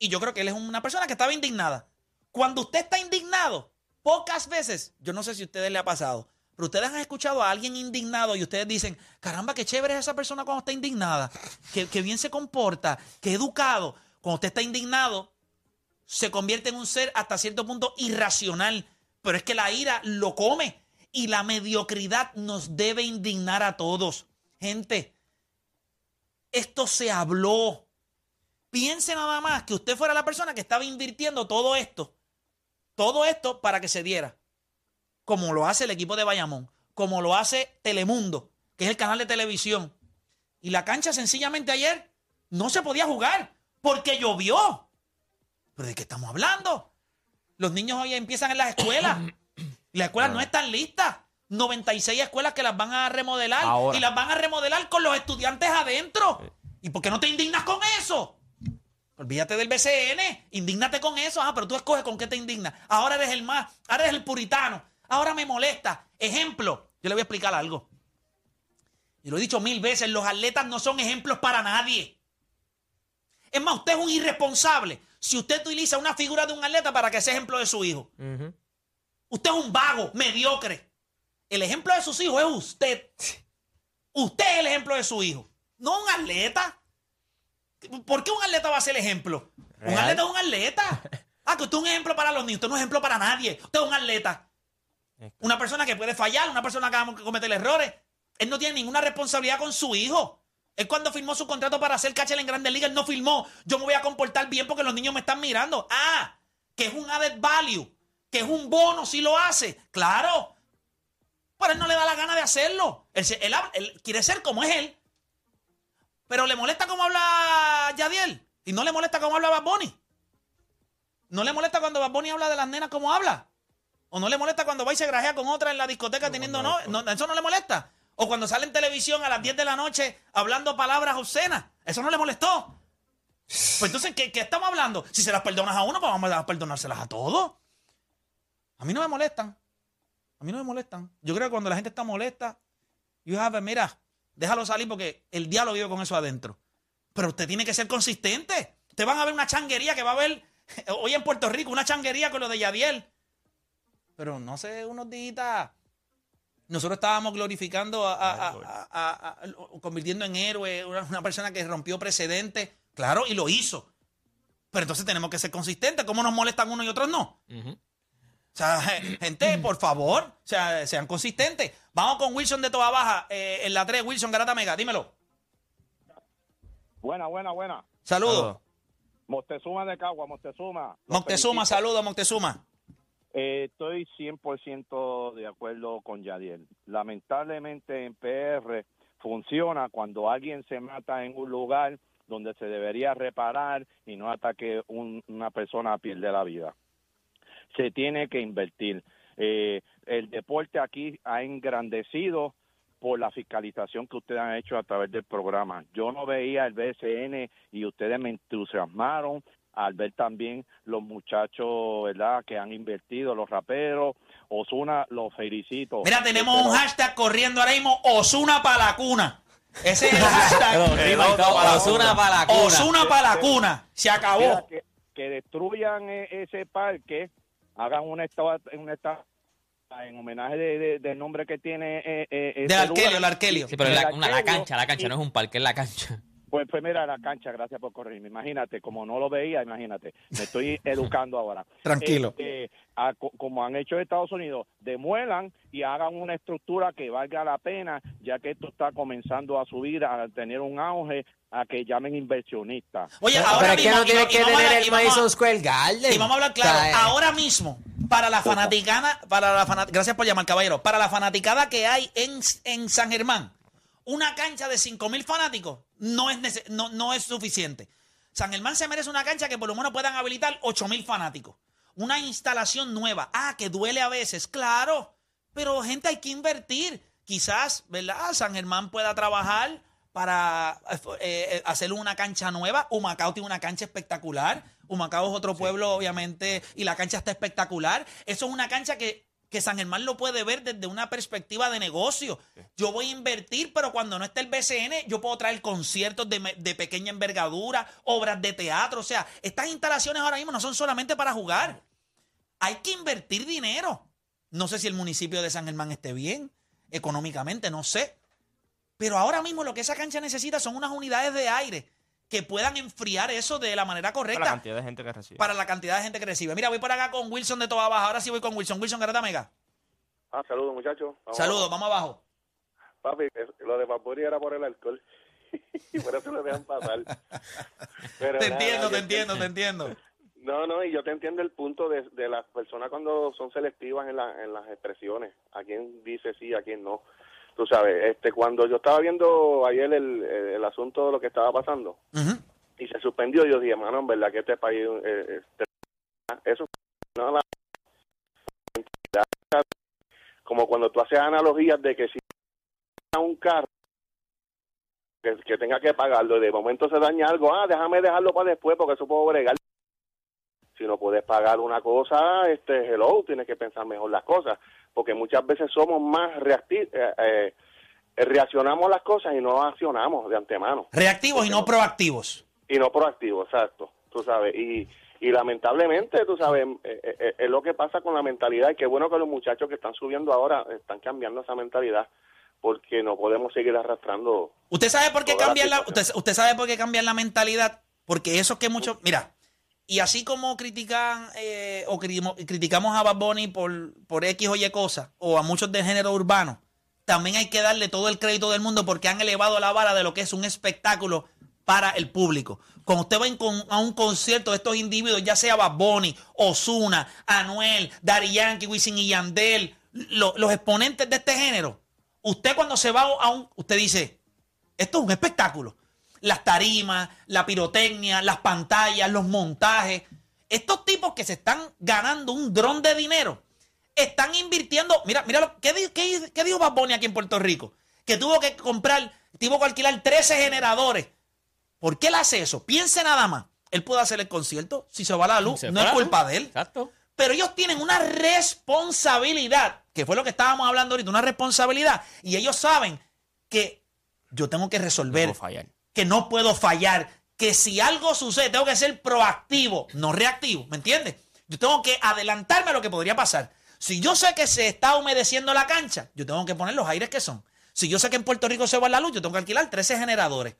Y yo creo que él es una persona que estaba indignada. Cuando usted está indignado, pocas veces, yo no sé si a ustedes le ha pasado, pero ustedes han escuchado a alguien indignado y ustedes dicen, caramba, qué chévere es esa persona cuando está indignada, que, bien se comporta, que educado. Cuando usted está indignado, se convierte en un ser hasta cierto punto irracional, pero es que la ira lo come y la mediocridad nos debe indignar a todos. Gente, esto se habló. Piense nada más que usted fuera la persona que estaba invirtiendo todo esto, todo esto para que se diera, como lo hace el equipo de Bayamón, como lo hace Telemundo, que es el canal de televisión. Y la cancha sencillamente ayer no se podía jugar porque llovió. ¿Pero de qué estamos hablando? Los niños hoy empiezan en las escuelas. Las escuelas no están listas. 96 escuelas que las van a remodelar Ahora. y las van a remodelar con los estudiantes adentro. ¿Y por qué no te indignas con eso? Olvídate del BCN, indígnate con eso. Ah, pero tú escoges con qué te indignas. Ahora eres el más, ahora eres el puritano. Ahora me molesta. Ejemplo, yo le voy a explicar algo. Y lo he dicho mil veces, los atletas no son ejemplos para nadie. Es más, usted es un irresponsable si usted utiliza una figura de un atleta para que sea ejemplo de su hijo. Usted es un vago, mediocre. El ejemplo de sus hijos es usted. Usted es el ejemplo de su hijo, no un atleta. ¿Por qué un atleta va a ser el ejemplo? Un atleta es un atleta. Ah, que usted es un ejemplo para los niños, usted no es un ejemplo para nadie. Usted es un atleta. Una persona que puede fallar, una persona que va a cometer errores. Él no tiene ninguna responsabilidad con su hijo. Él cuando firmó su contrato para hacer catcher en Grandes Ligas, él no firmó. Yo me voy a comportar bien porque los niños me están mirando. Ah, que es un added value, que es un bono si lo hace. Claro. Pero él no le da la gana de hacerlo. Él, quiere ser como es él. Pero le molesta cómo habla Yadiel. Y no le molesta cómo habla Bad Bunny. No le molesta cuando Bad Bunny habla de las nenas como habla. O no le molesta cuando va y se grajea con otra en la discoteca teniendo no, no, Eso no le molesta. O cuando sale en televisión a las 10 de la noche hablando palabras obscenas. Eso no le molestó. Pues entonces, ¿qué, qué estamos hablando? Si se las perdonas a uno, pues vamos a perdonárselas a todos. A mí no me molestan. A mí no me molestan. Yo creo que cuando la gente está molesta, you have a- mira, déjalo salir porque el diablo vive con eso adentro. Pero usted tiene que ser consistente. Ustedes van a ver una changuería que va a haber hoy en Puerto Rico, una changuería con lo de Yadiel. Pero no sé, unos días. Nosotros estábamos glorificando, a, convirtiendo en héroe una, una persona que rompió precedentes. Claro, y lo hizo. Pero entonces tenemos que ser consistentes. ¿Cómo nos molestan unos y otros no? Ujú. O sea, gente, por favor, o sea, sean consistentes. Vamos con Wilson de Toda Baja, eh, en la 3, Wilson Garata Mega, dímelo. Buena, buena, buena. Saludos. Moctezuma de Cagua, Moctezuma. Los Moctezuma, saludos, Moctezuma. Eh, estoy 100% de acuerdo con Yadiel. Lamentablemente en PR funciona cuando alguien se mata en un lugar donde se debería reparar y no hasta que un- una persona pierde la vida. Se tiene que invertir. Eh, el deporte aquí ha engrandecido por la fiscalización que ustedes han hecho a través del programa. Yo no veía el BSN y ustedes me entusiasmaron al ver también los muchachos, ¿verdad?, que han invertido, los raperos. Osuna, los felicito. Mira, tenemos Pero- un hashtag corriendo ahora mismo, Osuna para la cuna. Ese es el hashtag. Osuna para la cuna. Osuna para la cuna. Se Mira, acabó. que, que destruyan e- ese parque, hagan una estatua, una estatua en homenaje de- de- del nombre que tiene eh, eh, ese Del lugar. el Arkelio. Sí, pero la, una- la cancha, la cancha no es un parque, es la cancha. Pues, pues mira, la cancha, gracias por corregirme. Imagínate, como no lo veía, imagínate, me estoy educando ahora. Tranquilo. Este, a- como han hecho Estados Unidos, demuelan y hagan una estructura que valga la pena, ya que esto está comenzando a subir, a tener un auge, a que llamen inversionistas. Oye, Pero ahora es que mismo, no tiene que tener hablar- el a- Square Garden. Y vamos a hablar claro, O sea, eh, ahora mismo, para la fanaticana, para la fanat- gracias por llamar, caballero, para la fanaticada que hay en, en San Germán, una cancha de 5 mil fanáticos no es, no, no es suficiente. San Germán se merece una cancha que por lo menos puedan habilitar 8 mil fanáticos. Una instalación nueva. Ah, que duele a veces, claro. Pero gente hay que invertir. Quizás, ¿verdad? San Germán pueda trabajar para eh, eh, hacer una cancha nueva. Humacao tiene una cancha espectacular. Humacao es otro pueblo, obviamente, y la cancha está espectacular. Eso es una cancha que, que San Germán lo puede ver desde una perspectiva de negocio. Yo voy a invertir, pero cuando no esté el BCN, yo puedo traer conciertos de, de pequeña envergadura, obras de teatro. O sea, estas instalaciones ahora mismo no son solamente para jugar. Hay que invertir dinero. No sé si el municipio de San Germán esté bien económicamente, no sé. Pero ahora mismo lo que esa cancha necesita son unas unidades de aire que puedan enfriar eso de la manera Para la correcta cantidad de gente que recibe. para la cantidad de gente que recibe. Mira, voy por acá con Wilson de Toda Baja. Ahora sí voy con Wilson. Wilson, Garata Mega. Ah, saludos, muchachos. Vamos Saludos, abajo. vamos abajo. Papi, lo de Papuri era por el alcohol. y por eso lo dejan pasar. Pero Te nada, entiendo, te entiendo, te entiendo. No, no, y yo te entiendo el punto de, de las personas cuando son selectivas en, la, en las expresiones. A quién dice sí, a quién no. Tú sabes, este cuando yo estaba viendo ayer el, el, asunto de lo que estaba pasando y se suspendió, yo dije, mano, en verdad que este país, eh, este- eso no la como cuando tú haces analogías de que si un carro que, que tenga que pagarlo y de momento se daña algo, ah, déjame dejarlo para después porque eso puedo bregar. Si no puedes pagar una cosa, este, hello, tienes que pensar mejor las cosas, porque muchas veces somos más reactivos, eh, eh, reaccionamos las cosas y no accionamos de antemano Reactivos y no proactivos. y no proactivo, exacto, tú sabes, y, y lamentablemente, tú sabes, eh, eh, eh, es lo que pasa con la mentalidad, y qué bueno que los muchachos que están subiendo ahora están cambiando esa mentalidad, porque no podemos seguir arrastrando. ¿Usted sabe por qué la usted, usted sabe por qué cambiar la mentalidad? Porque eso que muchos, mira, y así como critican eh, o criticamos a Bad Bunny por, por X o Y cosas, o a muchos del género urbano, también hay que darle todo el crédito del mundo porque han elevado la vara de lo que es un espectáculo para el público. Cuando usted va a un concierto de estos individuos, ya sea Bad Bunny, Ozuna, Anuel, Daddy Yankee, Wisin y Yandel, lo- los exponentes de este género, usted cuando se va a un, usted dice, esto es un espectáculo. Las tarimas, la pirotecnia, las pantallas, los montajes. Estos tipos que se están ganando un dron de dinero, están invirtiendo. Mira, mira, lo, ¿qué, qué, qué dijo Bad Bunny aquí en Puerto Rico? Que tuvo que comprar, tuvo que alquilar 13 generadores. ¿Por qué él hace eso? Piense nada más. Él puede hacer el concierto si se va la luz. Se no es culpa luz. de él. Exacto. Pero ellos tienen una responsabilidad, que fue lo que estábamos hablando ahorita, una responsabilidad. Y ellos saben que yo tengo que resolver, fallar. Que no puedo fallar, que si algo sucede, tengo que ser proactivo, no reactivo, ¿me entiendes? Yo tengo que adelantarme a lo que podría pasar. Si yo sé que se está humedeciendo la cancha, yo tengo que poner los aires que son. Si yo sé que en Puerto Rico se va la luz, yo tengo que alquilar 13 generadores.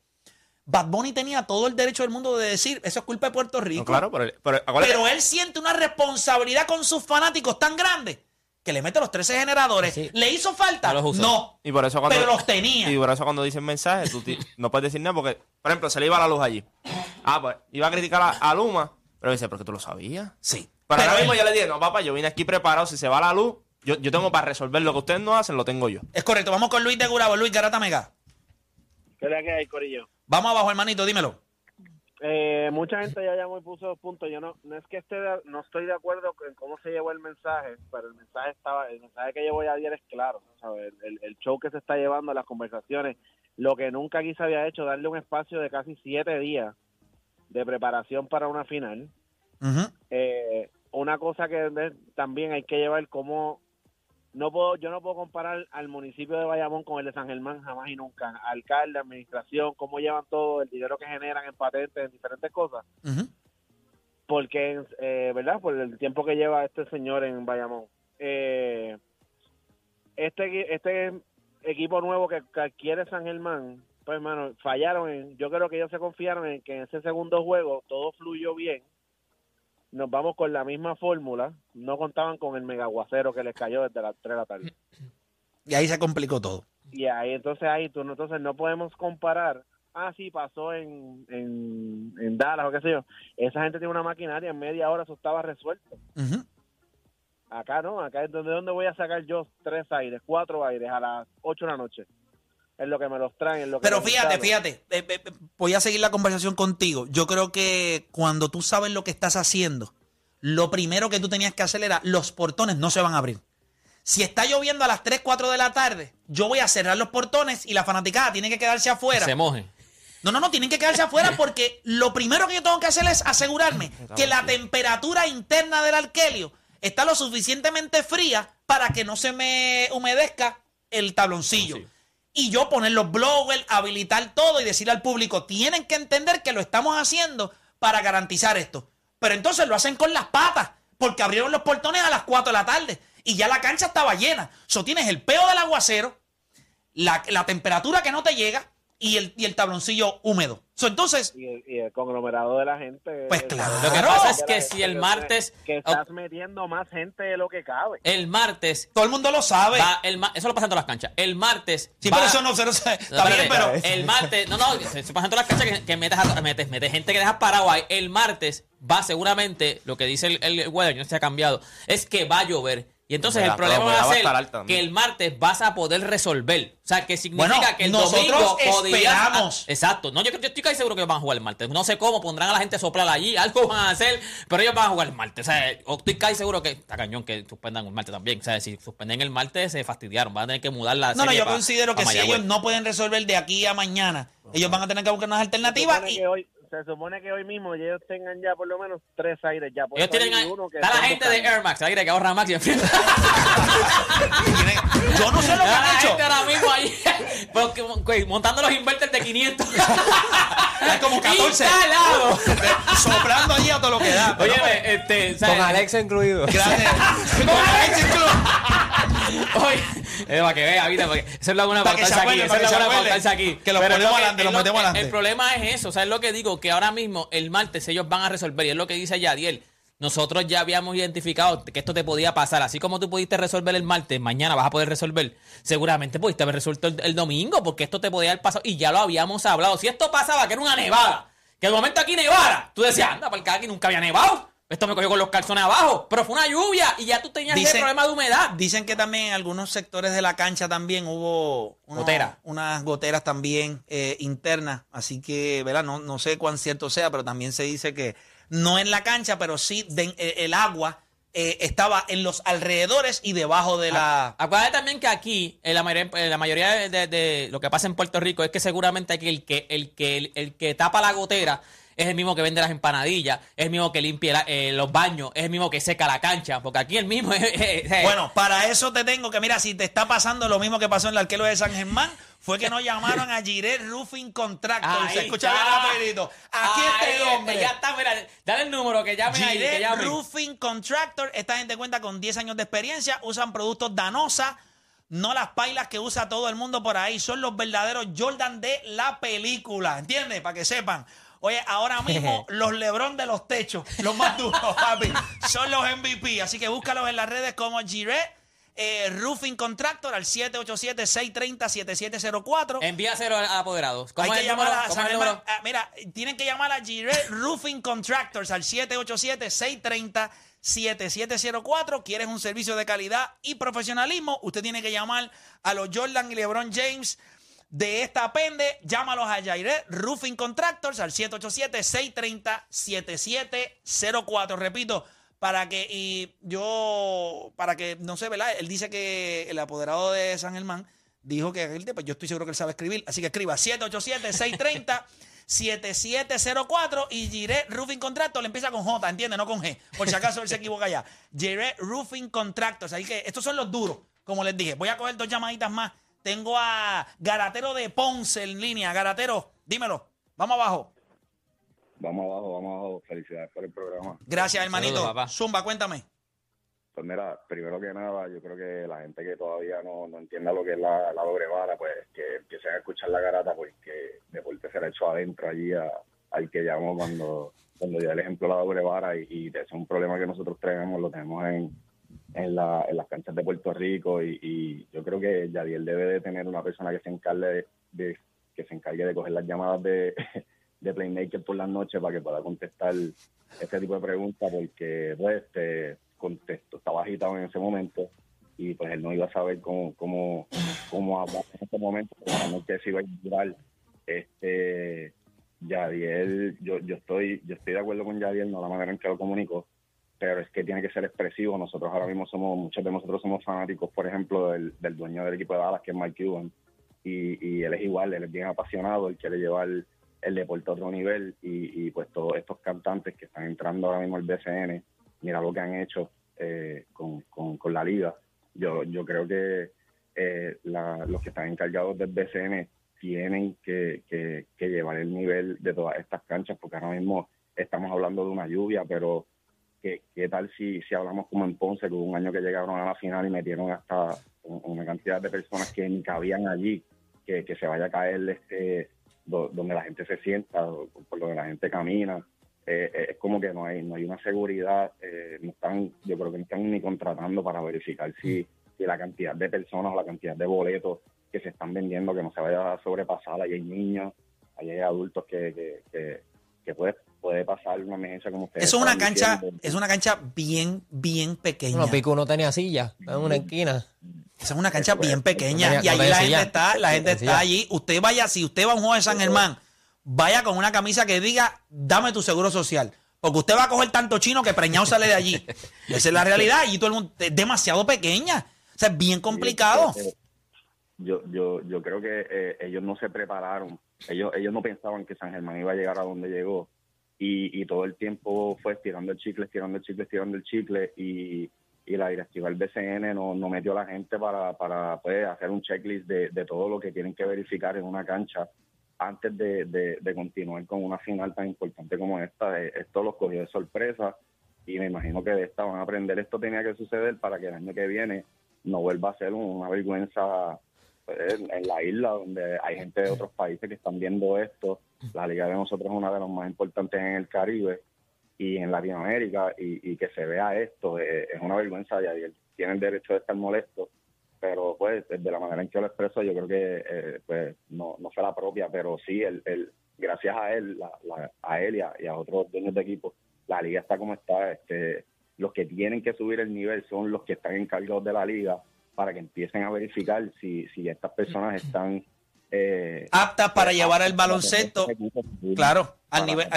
Bad Bunny tenía todo el derecho del mundo de decir, eso es culpa de Puerto Rico. No, claro, pero, pero Pero él siente una responsabilidad con sus fanáticos tan grande que le mete los 13 generadores. Sí. ¿Le hizo falta? No los usó. No. Y por eso cuando, Pero los tenía. Y por eso cuando dicen mensajes, tú no puedes decir nada porque, por ejemplo, se le iba la luz allí. Ah, pues iba a criticar a, a Luma, pero dice, porque tú lo sabías. Sí. Pero, ahora él- mismo yo le dije, no, papá, yo vine aquí preparado, si se va la luz, yo, yo tengo para resolver lo que ustedes no hacen, lo tengo yo. Es correcto. Vamos con Luis de Gurabo. Luis Garata Mega. ¿Qué que hay, Corillo? Vamos abajo, hermanito, dímelo. Eh, mucha gente ya llamó y puso dos puntos. Yo no, no es que esté de- no estoy de acuerdo en cómo se llevó el mensaje, pero el mensaje estaba, el mensaje que llevó ayer es claro, ¿sabes? El, el show que se está llevando, las conversaciones, lo que nunca aquí se había hecho, darle un espacio de casi siete días de preparación para una final. Eh, una cosa que también hay que llevar como no puedo yo no puedo comparar al municipio de Bayamón con el de San Germán jamás y nunca alcalde administración cómo llevan todo el dinero que generan en patentes en diferentes cosas Ujú. porque eh, verdad por el tiempo que lleva este señor en Bayamón eh, este este equipo nuevo que, que adquiere San Germán Pues, mano, fallaron. En, yo creo que ellos se confiaron en que en ese segundo juego todo fluyó bien. Nos vamos con la misma fórmula. No contaban con el megaguacero que les cayó desde las 3 de la tarde. Y ahí se complicó todo. Y ahí, entonces, ahí tú no, entonces no podemos comparar. Ah, sí, pasó en, en, en Dallas o qué sé yo. Esa gente tiene una maquinaria, en media hora eso estaba resuelto. Acá no, acá es donde, donde voy a sacar yo tres aires, cuatro aires a las 8 de la noche. Es lo que me los traen, es lo que Pero me fíjate, fíjate, eh, eh, eh, voy a seguir la conversación contigo. Yo creo que cuando tú sabes lo que estás haciendo, lo primero que tú tenías que hacer era los portones no se van a abrir. Si está lloviendo a las 3, 4 de la tarde, yo voy a cerrar los portones y la fanaticada tiene que quedarse afuera. Se moje. No, no, no, tienen que quedarse afuera porque lo primero que yo tengo que hacer es asegurarme que la temperatura interna del alquelio está lo suficientemente fría para que no se me humedezca el tabloncillo. Y yo poner los blowers, habilitar todo y decirle al público, tienen que entender que lo estamos haciendo para garantizar esto. Pero entonces lo hacen con las patas, porque abrieron los portones a las 4 de la tarde y ya la cancha estaba llena. So tienes el peo del aguacero, la, la temperatura que no te llega y el, y el tabloncillo húmedo. So, entonces, Y el, y el conglomerado de la gente. Pues claro. Lo que pasa es que si el martes. Que estás metiendo más gente de lo que cabe. El martes. todo el mundo lo sabe. Va, el ma- eso lo pasa en todas las canchas. El martes. sí, va- pero eso no, se- No, está bien, pero... El martes. No, no, se, pasa en todas las canchas que, que metes, a- metes, metes gente que dejas parado ahí. El martes va seguramente, lo que dice el, el weather, no se ha cambiado, es que va a llover. Y entonces el problema va a ser que el martes vas a poder resolver. O sea, que significa Bueno, que el nosotros domingo esperamos. Ah, exacto. No, yo, creo- yo estoy casi seguro que van a jugar el martes. No sé cómo, pondrán a la gente a soplar allí, algo van a hacer, pero ellos van a jugar el martes. O sea, estoy casi seguro que está cañón que suspendan el martes también. O sea, si suspenden el martes, se fastidiaron. Van a tener que mudar la No, no, yo pa- considero que si ellos no pueden resolver de aquí a mañana, ellos van a tener que buscar unas alternativas supone, y... que hoy, se supone que hoy mismo ellos tengan ya por lo menos tres aires ya. Por Ellos tienen. uno que Está la gente de buscando. Air Max, aire que ahorra Max y enfrenta. Yo no sé lo que han hecho. gente ahora mismo ahí montando los inverters de 500. Hay como 14. Instalado. Soplando allí a todo lo que da. Oye, este. ¿sabes? Con Alexa incluido. Grande. Con Alex incluso. Oye, para que vea, ¿viste? Porque eso es Para que pautarse se aquí. para es bueno acuerde. pautarse aquí. Que lo Pero ponemos es adelante, lo es lo metemos adelante. El problema es eso. ¿Sabes lo que digo? Que ahora mismo el martes ellos van a resolver. Y es lo que dice Yadiel. Nosotros ya habíamos identificado que esto te podía pasar. Así como tú pudiste resolver el martes, mañana vas a poder resolver. Seguramente pudiste haber resuelto el, el domingo, porque esto te podía haber pasado. Y ya lo habíamos hablado. Si esto pasaba, que era una nevada, que de momento aquí nevara, tú decías, anda, para aquí nunca había nevado. Esto me cogió con los calzones abajo. Pero fue una lluvia y ya tú tenías ese Dicen- problema de humedad. Dicen que también en algunos sectores de la cancha también hubo unos- Gotera. unas goteras también eh, internas. Así que, ¿verdad? No, no sé cuán cierto sea, pero también se dice que no en la cancha, pero sí de- eh, el agua eh, estaba en los alrededores y debajo de la... Acuérdate también que aquí, en la mayoría, en la mayoría de, de- de lo que pasa en Puerto Rico, es que seguramente aquí el que, el que, el, el que tapa la gotera es el mismo que vende las empanadillas, es el mismo que limpia la- eh, los baños, es el mismo que seca la cancha, porque aquí el mismo es... es- es- Bueno, para eso te tengo que, mira, si te está pasando lo mismo que pasó en el arquero de San Germán, fue que nos llamaron a Giret Roofing Contractor. Ahí Se escucha bien está. rapidito. Aquí Ay, este hombre. Ya está, mira, dale el número, que llamen ahí, que Giret llamen. Roofing Contractor. Esta gente cuenta con 10 años de experiencia. Usan productos Danosa. No las pailas que usa todo el mundo por ahí. Son los verdaderos Jordan de la película. ¿Entiendes? Para que sepan. Oye, ahora mismo los Lebron de los techos, los más duros, papi, son los MVP. Así que búscalos en las redes como Giret eh, Roofing Contractor al 787-630-7704. Envíaselo a apoderados. ¿Cómo Hay es que llamar a ¿Cómo es? Ah, mira, tienen que llamar a Giret Roofing Contractors al 787-630-7704. ¿Quieres un servicio de calidad y profesionalismo? Usted tiene que llamar a los Jordan y LeBron James de esta pende. Llámalos a Giret Roofing Contractors al 787-630-7704. Repito, para que y yo, para que, no sé, ¿verdad? Él dice que el apoderado de San Germán dijo que aquel pues yo estoy seguro que él sabe escribir. Así que escriba 787-630-7704 y Giret Roofing Contractors le empieza con J, ¿entiende? No con G. Por si acaso él se equivoca ya. Giret Roofing Contractors. Así que estos son los duros, como les dije. Voy a coger dos llamaditas más. Tengo a Garatero de Ponce en línea. Garatero, dímelo. Vamos abajo. Vamos abajo, vamos abajo. Felicidades por el programa. Gracias, hermanito. Saludos, papá. Zumba, cuéntame. Pues mira, primero que nada, yo creo que la gente que todavía no, no entienda lo que es la, la doble vara, pues que empiecen a escuchar la garata, porque deporte será hecho adentro allí a- al que llamamos cuando, cuando dio el ejemplo de la doble vara y, y ese es un problema que nosotros tenemos, lo tenemos en, en, la, en las canchas de Puerto Rico y, y yo creo que Yadiel debe de tener una persona que se encargue de, de- que se encargue de coger las llamadas de, de Playmaker por las noches para que pueda contestar este tipo de preguntas porque pues, este contestó, estaba agitado en ese momento y pues él no iba a saber cómo, cómo, cómo hablar en ese momento, la noche se iba a durar. Este, Yadiel, yo, yo estoy, yo estoy de acuerdo con Yadiel, no la manera en que lo comunicó, pero es que tiene que ser expresivo. Nosotros ahora mismo somos, muchos de nosotros somos fanáticos, por ejemplo, del, del dueño del equipo de Dallas, que es Mike Cuban, y, y él es igual, él es bien apasionado, él quiere llevar el deporte a otro nivel y, y pues todos estos cantantes que están entrando ahora mismo al BCN, mira lo que han hecho eh, con, con, la liga. Yo, yo creo que eh, los que están encargados del BCN tienen que, que, que llevar el nivel de todas estas canchas, porque ahora mismo estamos hablando de una lluvia, pero ¿qué, qué tal si, si hablamos como en Ponce, que hubo un año que llegaron a la final y metieron hasta un- una cantidad de personas que ni cabían allí, que, que se vaya a caer este do- donde la gente se sienta, por donde la gente camina. Eh, eh, es como que no hay no hay una seguridad, eh, no están, yo creo que no están ni contratando para verificar si, si la cantidad de personas o la cantidad de boletos que se están vendiendo que no se vaya a sobrepasar. Ahí hay niños, ahí hay adultos que, que, que, que puede, puede pasar una emergencia como ustedes. Eso es una cancha, diciendo. es una cancha bien, bien pequeña. Bueno, Pico no tenía silla en una esquina. Esa es una cancha bien pequeña. No tenía- y ahí no la gente está, la gente No está allí. Usted vaya, si usted va a un juego de San Germán, vaya con una camisa que diga, dame tu seguro social. Porque usted va a coger tanto chino que preñado sale de allí. Esa es la realidad. Y todo el mundo, es demasiado pequeña. O sea, es bien complicado. Eh, Yo, yo, yo creo que eh, ellos no se prepararon, ellos, ellos no pensaban que San Germán iba a llegar a donde llegó y, y todo el tiempo fue estirando el chicle, estirando el chicle, estirando el chicle y, y la directiva del BCN no, no metió a la gente para, para pues, hacer un checklist de, de todo lo que tienen que verificar en una cancha antes de, de- de continuar con una final tan importante como esta. Eh, Esto los cogió de sorpresa y me imagino que de esta van a aprender. Esto tenía que suceder para que el año que viene no vuelva a ser una vergüenza en, la isla donde hay gente de otros países que están viendo esto. La liga de nosotros es una de las más importantes en el Caribe y en Latinoamérica y, y que se vea esto eh, es una vergüenza y tiene el derecho de estar molesto pero pues de la manera en que lo expreso yo creo que eh, pues no, no fue la propia pero sí el, gracias a él la- la- a él y a, y a otros dueños de equipo la liga está como está este los que tienen que subir el nivel son los que están encargados de la liga para que empiecen a verificar si, si estas personas están eh, Aptas para llevar el baloncesto, claro, al nivel,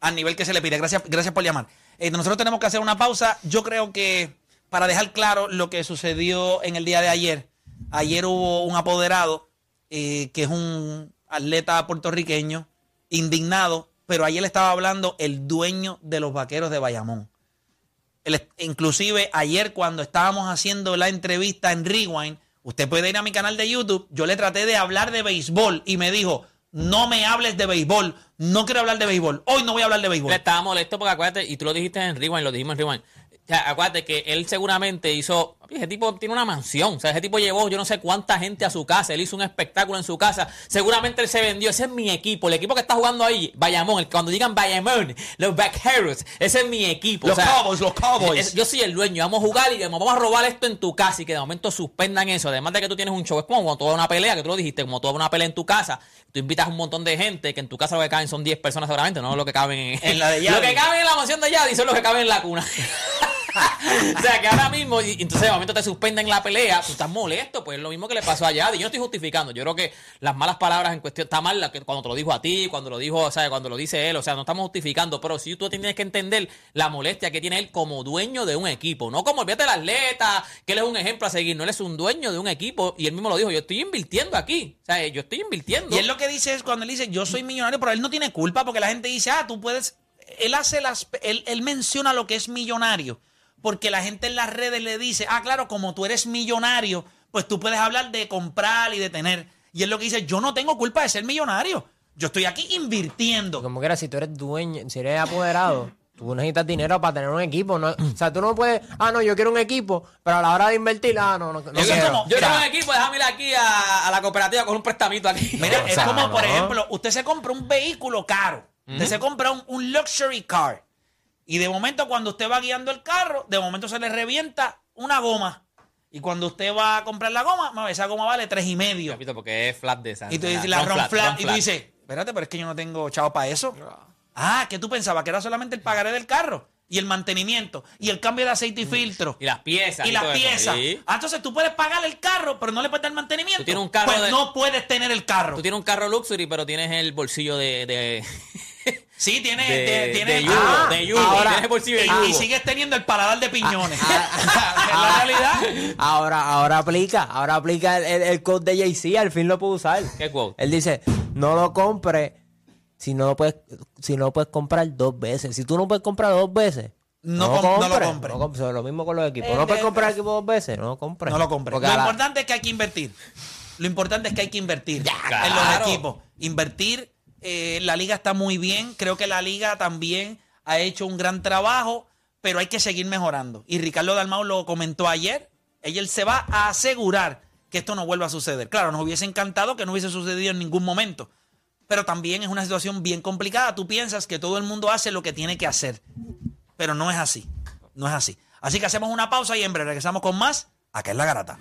al, nivel que se le pide. Gracias, gracias por llamar. Eh, nosotros tenemos que hacer una pausa. Yo creo que para dejar claro lo que sucedió en el día de ayer, ayer hubo un apoderado eh, que es un atleta puertorriqueño indignado, pero ayer le estaba hablando el dueño de los vaqueros de Bayamón. Inclusive ayer cuando estábamos haciendo la entrevista en Rewind, usted puede ir a mi canal de YouTube, yo le traté de hablar de béisbol y me dijo, no me hables de béisbol, no quiero hablar de béisbol, hoy no voy a hablar de béisbol. Estaba molesto porque acuérdate, y tú lo dijiste en Rewind, lo dijimos en Rewind. O sea, acuérdate que él seguramente hizo. Ese tipo tiene una mansión. O sea, ese tipo llevó yo no sé cuánta gente a su casa. Él hizo un espectáculo en su casa. Seguramente él se vendió. Ese es mi equipo. El equipo que está jugando ahí, Bayamón. El, cuando digan Bayamón, los Vaqueros. Ese es mi equipo. Los o sea, Cowboys, los Cowboys. yo soy el dueño. Vamos a jugar y vamos a robar esto en tu casa. Y que de momento suspendan eso. Además de que tú tienes un show. Es como cuando tú vas a una pelea, que tú lo dijiste, como tú vas a una pelea en tu casa. Tú invitas a un montón de gente. Que en tu casa lo que caben son 10 personas seguramente. No lo que caben en, En la de Lo Yadi. que caben en la mansión de Yadi son los que caben en la cuna. o sea, que ahora mismo, y entonces de momento te suspenden la pelea, tú estás molesto, pues es lo mismo que le pasó a Yadi. Yo no estoy justificando, yo creo que las malas palabras en cuestión, está mal cuando te lo dijo a ti, cuando lo dijo, o sea, cuando lo dice él, o sea, no estamos justificando, pero sí tú tienes que entender la molestia que tiene él como dueño de un equipo, no como olvídate del atleta, que él es un ejemplo a seguir, no, él es un dueño de un equipo, y él mismo lo dijo, yo estoy invirtiendo aquí, o sea, yo estoy invirtiendo. Y él lo que dice es cuando él dice yo soy millonario, pero él no tiene culpa porque la gente dice, ah, tú puedes. Él hace las. Él, él menciona lo que es millonario. Porque la gente en las redes le dice, ah, claro, como tú eres millonario, pues tú puedes hablar de comprar y de tener. Y él lo que dice, yo no tengo culpa de ser millonario. Yo estoy aquí invirtiendo. Como que era, si tú eres dueño, si eres apoderado, Tú necesitas dinero para tener un equipo. ¿no? O sea, tú no puedes, ah, no, yo quiero un equipo, pero a la hora de invertir, ah, no, no, no Eso es quiero. como- Yo O sea, tengo un equipo, déjame ir aquí a, a la cooperativa con un prestamito aquí. Mira, O es como, por ejemplo, usted se compra un vehículo caro. Usted se compra un, un luxury car. Y de momento, cuando usted va guiando el carro, de momento se le revienta una goma. Y cuando usted va a comprar la goma, esa goma vale tres y medio. Repito, porque es flat de esa. Y tú dices, la ron ron flat, ron Y tú dices, espérate, pero es que yo no tengo chavo para eso. Ah, que tú pensabas que era solamente el pagaré del carro y el mantenimiento y el cambio de aceite y filtro. Y las piezas. Y las eso, piezas. sí. Ah, entonces tú puedes pagar el carro, pero no le puedes dar mantenimiento. Tú tienes un carro Pues de- no puedes tener el carro. Tú tienes un carro luxury, pero tienes el bolsillo de. de Sí, tiene, de- de, tiene de yugo, Ah, de yugo, ahora- bolsillo de y- yugo. Y, sigues teniendo el paladar de piñones. Ah, es la realidad. Ahora, ahora aplica, ahora aplica el, el, el code de Jay-Z, al fin lo puedo usar. ¿Qué quote? Él dice, no lo compres si no lo puedes, si no lo puedes comprar dos veces. Si tú no puedes comprar dos veces, No com- no lo compres. No. Lo mismo con los equipos. No puedes comprar equipo dos veces, no lo compres. No lo compres. Porque Lo la- importante es que hay que invertir. Lo importante es que hay que invertir en claro. los equipos. Invertir, eh, la liga está muy bien. Creo que la liga también ha hecho un gran trabajo, pero hay que seguir mejorando. Y Ricardo Dalmau lo comentó ayer. Él se va a asegurar que esto no vuelva a suceder. Claro, nos hubiese encantado que no hubiese sucedido en ningún momento. Pero también es una situación bien complicada. Tú piensas que todo el mundo hace lo que tiene que hacer. Pero no es así. No es así. Así que hacemos una pausa y en breve regresamos con más. Acá es la garata.